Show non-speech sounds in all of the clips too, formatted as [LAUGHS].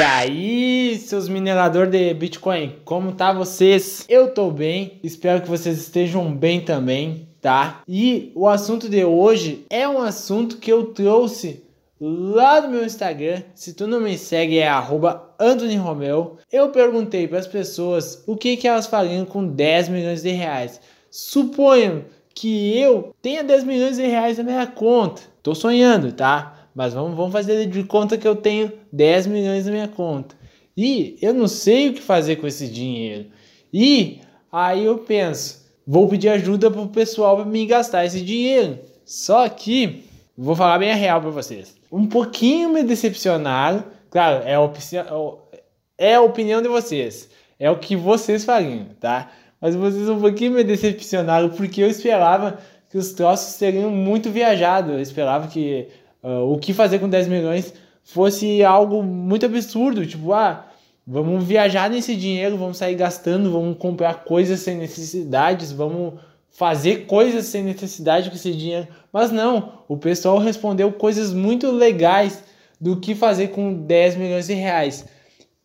E aí, seus mineradores de Bitcoin, como tá vocês? Eu tô bem, espero que vocês estejam bem também, tá? E o assunto de hoje é um assunto que eu trouxe lá no meu Instagram. Se tu não me segue, é Anthony Romeu. Eu perguntei para as pessoas o que, que elas fariam com 10 milhões de reais. Suponham que eu tenha 10 milhões de reais na minha conta. Tô sonhando, tá? Mas vamos, vamos fazer de conta que eu tenho 10 milhões na minha conta. E eu não sei o que fazer com esse dinheiro. E aí eu penso, vou pedir ajuda pro pessoal para me gastar esse dinheiro. Só que vou falar bem a real para vocês. Um pouquinho me decepcionaram. Claro, é a, opinião, é a opinião de vocês. É o que vocês fariam, tá? Mas vocês um pouquinho me decepcionaram porque eu esperava que os troços seriam muito viajados. Eu esperava que uh, o que fazer com 10 milhões fosse algo muito absurdo, tipo, ah, vamos viajar nesse dinheiro, vamos sair gastando, vamos comprar coisas sem necessidades, vamos fazer coisas sem necessidade com esse dinheiro. Mas não, o pessoal respondeu coisas muito legais do que fazer com 10 milhões de reais.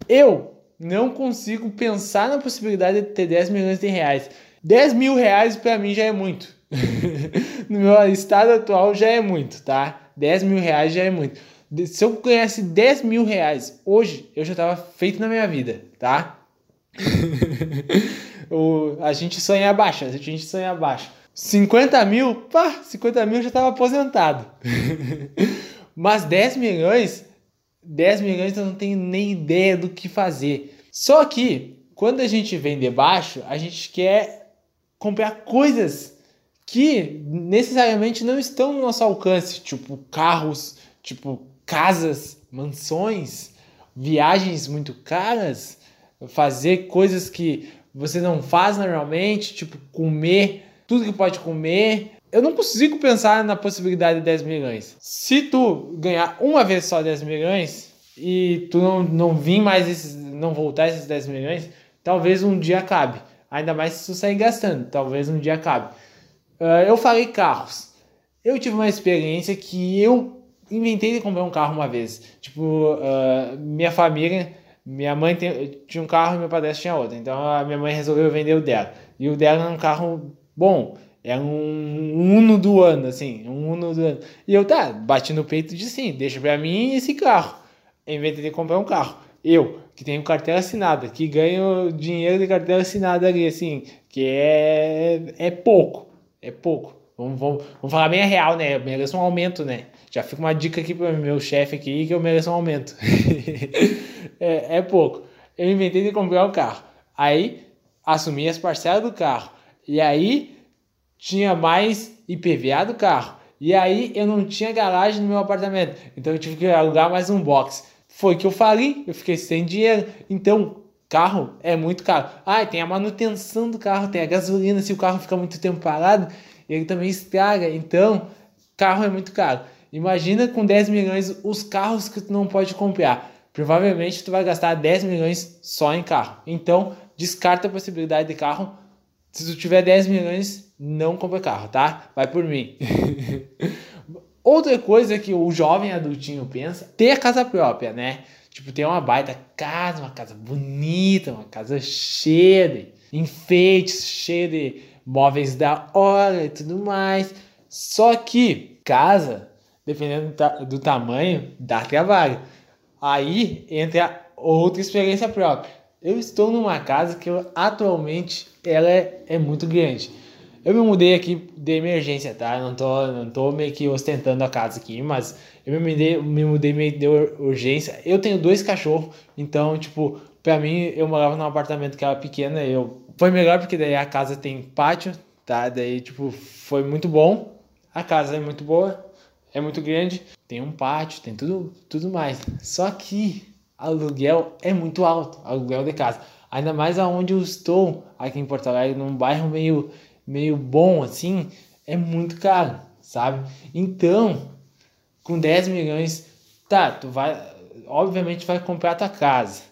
Eu não consigo pensar na possibilidade de ter 10 milhões de reais. 10 mil reais para mim já é muito. [LAUGHS] no meu estado atual já é muito, tá? 10 mil reais já é muito. Se eu ganhasse 10 mil reais hoje, eu já tava feito na minha vida, tá? [LAUGHS] o, a gente sonha abaixo, a gente sonha abaixo. 50 mil, pá, 50 mil já tava aposentado. [LAUGHS] Mas 10 milhões, 10 milhões eu não tenho nem ideia do que fazer. Só que, quando a gente vem de baixo, a gente quer comprar coisas que necessariamente não estão no nosso alcance, tipo carros, tipo casas, mansões, viagens muito caras, fazer coisas que você não faz normalmente, tipo comer tudo que pode comer. Eu não consigo pensar na possibilidade de 10 milhões. Se tu ganhar uma vez só 10 milhões e tu não, não vir mais esses, não voltar esses 10 milhões, talvez um dia acabe. Ainda mais se tu sair gastando, talvez um dia acabe. Uh, eu falei carros. Eu tive uma experiência que eu inventei de comprar um carro uma vez. Tipo, uh, minha família, minha mãe tinha um carro e meu padre tinha outro. Então a minha mãe resolveu vender o dela. E o dela era um carro bom. Era um Uno do ano, assim, um Uno do ano. E eu, tá, bati no peito de sim, deixa pra mim esse carro. Inventei de comprar um carro. Eu, que tenho carteira assinada, que ganho dinheiro de carteira assinada ali, assim, que é, é pouco é pouco. Vamos, vamos, vamos falar bem a real, né? Eu mereço um aumento, né? Já fica uma dica aqui para meu chefe aqui que eu mereço um aumento. [LAUGHS] é, é pouco. Eu inventei de comprar o um carro. Aí assumi as parcelas do carro. E aí tinha mais IPVA do carro. E aí eu não tinha garagem no meu apartamento. Então eu tive que alugar mais um box. Foi que eu falei, eu fiquei sem dinheiro. Então Carro é muito caro. Ah, tem a manutenção do carro, tem a gasolina, se o carro fica muito tempo parado, ele também estraga. Então, carro é muito caro. Imagina com 10 milhões os carros que tu não pode comprar. Provavelmente tu vai gastar 10 milhões só em carro. Então, descarta a possibilidade de carro. Se tu tiver 10 milhões, não compra carro, tá? Vai por mim. [LAUGHS] Outra coisa que o jovem adultinho pensa, ter a casa própria, né? Tipo, tem uma baita casa, uma casa bonita, uma casa cheia de enfeites, cheia de móveis da hora e tudo mais. Só que casa, dependendo do, tamanho, dá trabalho. Aí entra outra experiência própria. Eu estou numa casa que eu, atualmente ela é, é muito grande. Eu me mudei aqui de emergência, tá? Não tô, não tô meio que ostentando a casa aqui, mas eu me mudei, me mudei meio de urgência. Eu tenho dois cachorros, então, tipo, pra mim, eu morava num apartamento que era pequeno, eu... Foi melhor porque daí a casa tem pátio, tá? Daí, tipo, foi muito bom. A casa é muito boa, é muito grande, tem um pátio, tem tudo, tudo mais. Só que aluguel é muito alto, aluguel de casa. Ainda mais aonde eu estou, aqui em Porto Alegre, num bairro meio meio bom assim, é muito caro, sabe? Então, com 10 milhões, tá, tu vai, obviamente vai comprar a tua casa.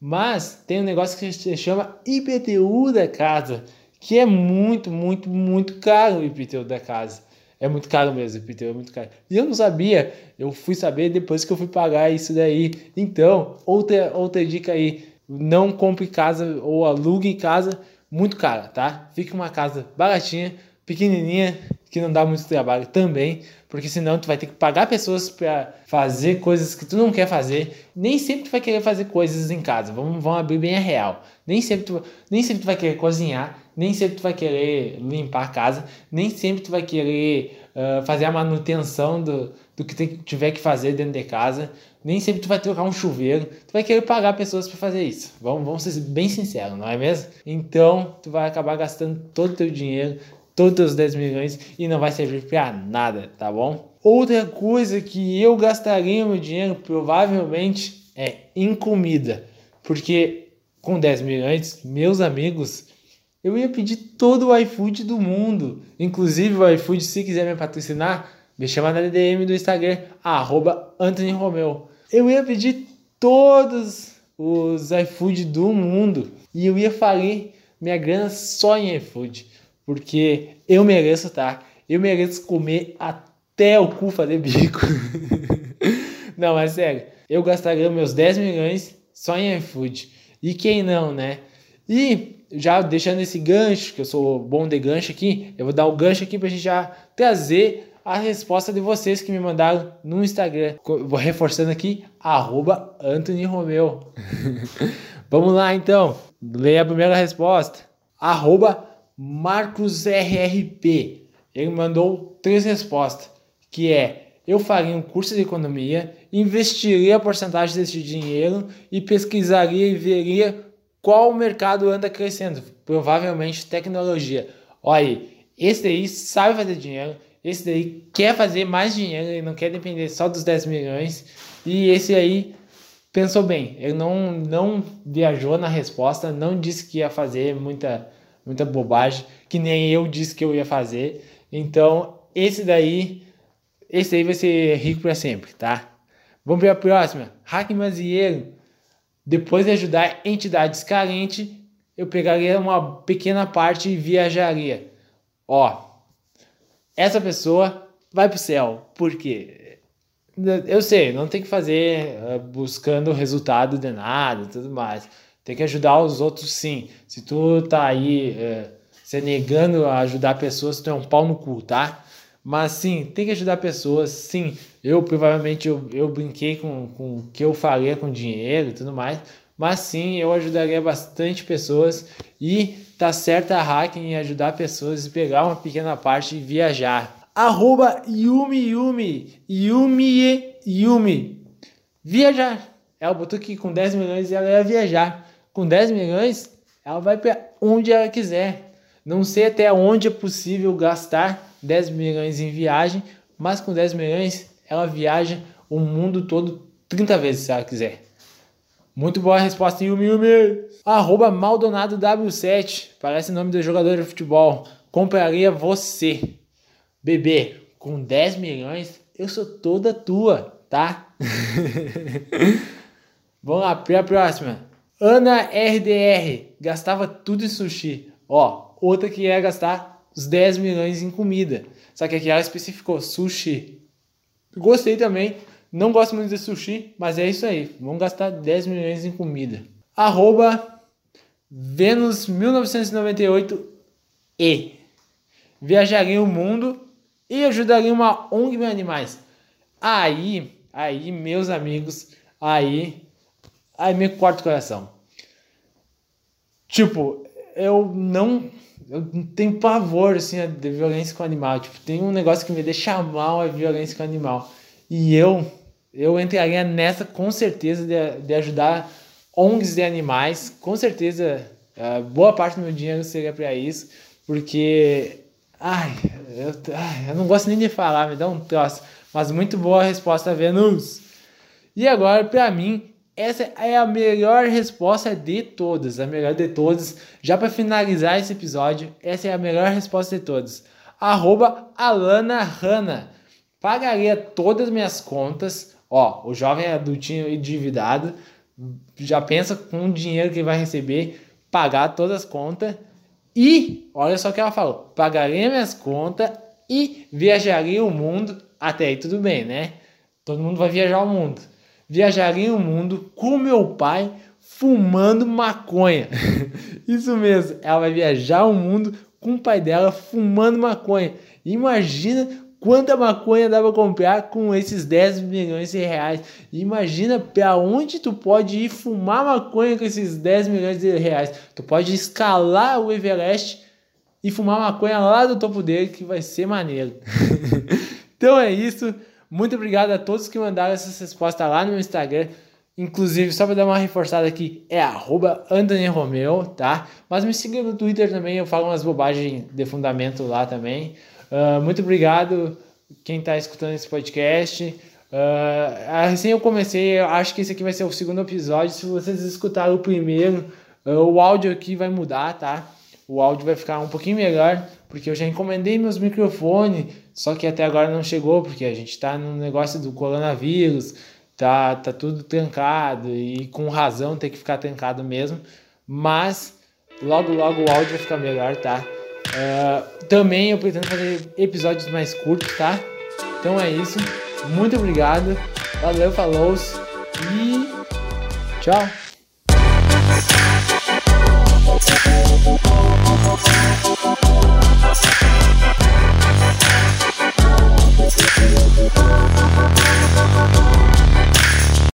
Mas tem um negócio que se chama IPTU da casa, que é muito, muito, muito caro o IPTU da casa. É muito caro mesmo, pneu é muito caro. E eu não sabia, eu fui saber depois que eu fui pagar isso daí. Então, outra, outra dica aí, não compre casa ou alugue casa muito cara, tá? Fique uma casa baratinha, pequenininha, que não dá muito trabalho também, porque senão tu vai ter que pagar pessoas para fazer coisas que tu não quer fazer. Nem sempre tu vai querer fazer coisas em casa. Vamos, vamos abrir bem a real. Nem sempre tu, nem sempre tu vai querer cozinhar, nem sempre tu vai querer limpar a casa, nem sempre tu vai querer uh, fazer a manutenção do, do que tem, tiver que fazer dentro de casa. Nem sempre tu vai trocar um chuveiro. Tu vai querer pagar pessoas para fazer isso. Vamos, vamos ser bem sinceros, não é mesmo? Então, tu vai acabar gastando todo o teu dinheiro todos os 10 milhões e não vai servir para nada, tá bom? Outra coisa que eu gastaria meu dinheiro provavelmente é em comida, porque com 10 milhões, meus amigos, eu ia pedir todo o iFood do mundo. Inclusive o iFood, se quiser me patrocinar, me chama na DM do Instagram, arroba Anthony Romeu. Eu ia pedir todos os iFood do mundo e eu ia falir minha grana só em iFood porque eu mereço, tá? Eu mereço comer até o cu fazer bico. [LAUGHS] não, mas sério, eu gastaria meus 10 milhões só em iFood. E quem não, né? E já deixando esse gancho, que eu sou bom de gancho aqui, eu vou dar o gancho aqui pra gente já trazer a resposta de vocês que me mandaram no Instagram. Vou reforçando aqui, arroba Anthony Romeu. [LAUGHS] Vamos lá então, leia a primeira resposta. Arroba Marcos RRP. Ele mandou três respostas, que é: eu faria um curso de economia, investiria a porcentagem desse dinheiro e pesquisaria e veria qual mercado anda crescendo. Provavelmente tecnologia. Olha aí, esse daí sabe fazer dinheiro, esse daí quer fazer mais dinheiro, ele não quer depender só dos 10 milhões. E esse aí pensou bem, ele não, não viajou na resposta, não disse que ia fazer muita muita bobagem, que nem eu disse que eu ia fazer. Então, esse daí, esse aí vai ser rico para sempre, tá? Vamos para a próxima. Hack Mazieiro. Depois de ajudar entidades carentes, eu pegaria uma pequena parte e viajaria. Ó, essa pessoa vai pro céu. Por quê? Eu sei, não tem que fazer uh, buscando resultado de nada tudo mais. Tem que ajudar os outros sim. Se tu tá aí é, se negando a ajudar pessoas, tu é um pau no cu, tá? Mas sim, tem que ajudar pessoas, sim. Eu provavelmente eu, eu brinquei com, com o que eu faria com dinheiro e tudo mais. Mas sim, eu ajudaria bastante pessoas e tá certa a hacking em ajudar pessoas e pegar uma pequena parte e viajar. Arroba Yumi Yumi Yumi Yumi Viajar. Ela botou que com 10 milhões ela ia viajar com 10 milhões, ela vai para onde ela quiser. Não sei até onde é possível gastar 10 milhões em viagem, mas com 10 milhões ela viaja o mundo todo 30 vezes se ela quiser. Muito boa resposta, Yumi Yumi. Arroba Maldonado W7. Parece nome do jogador de futebol. Compraria você. Bebê, com 10 milhões, eu sou toda tua, tá? [LAUGHS] Vamos lá, para a próxima. Ana RDR gastava tudo em sushi. Ó, outra que ia gastar os 10 milhões em comida. Só que aqui ela especificou sushi. Gostei também. Não gosto muito de sushi, mas é isso aí. Vamos gastar 10 milhões em comida. Arroba Vênus 1998 e viajaria o mundo e ajudaria uma ONG de animais. Aí, aí, meus amigos, aí Aí me corta o coração. Tipo, eu não. Eu tenho pavor, assim, de violência com animal. Tipo, tem um negócio que me deixa mal a violência com animal. E eu, eu entraria nessa com certeza de, de ajudar ONGs de animais. Com certeza, boa parte do meu dinheiro seria para isso. Porque. Ai eu, ai, eu não gosto nem de falar, me dá um troço. Mas muito boa a resposta, Venus. E agora, para mim, essa é a melhor resposta de todas, a melhor de todas. Já para finalizar esse episódio, essa é a melhor resposta de todas. Arroba Alana Hanna. Pagaria todas as minhas contas. Ó, o jovem adultinho endividado já pensa com o dinheiro que vai receber, pagar todas as contas. E, olha só o que ela falou: pagaria minhas contas e viajaria o mundo. Até aí tudo bem, né? Todo mundo vai viajar o mundo. Viajaria o mundo com meu pai fumando maconha. [LAUGHS] Isso mesmo, ela vai viajar o mundo com o pai dela fumando maconha. Imagina quanta maconha dá para comprar com esses 10 milhões de reais. Imagina para onde tu pode ir fumar maconha com esses 10 milhões de reais. Tu pode escalar o Everest e fumar maconha lá do topo dele, que vai ser maneiro. [LAUGHS] então é isso. Muito obrigado a todos que mandaram essas respostas lá no meu Instagram. Inclusive, só para dar uma reforçada aqui, é arroba Romeu, tá? Mas me siga no Twitter também, eu falo umas bobagens de fundamento lá também. Uh, muito obrigado quem está escutando esse podcast. Uh, assim eu comecei, eu acho que esse aqui vai ser o segundo episódio. Se vocês escutaram o primeiro, uh, o áudio aqui vai mudar, tá? O áudio vai ficar um pouquinho melhor, porque eu já encomendei meus microfones, só que até agora não chegou, porque a gente está no negócio do coronavírus tá, tá tudo trancado e com razão tem que ficar trancado mesmo, mas logo logo o áudio vai ficar melhor, tá? Uh, também eu pretendo fazer episódios mais curtos, tá? Então é isso. Muito obrigado. Valeu, falou e tchau.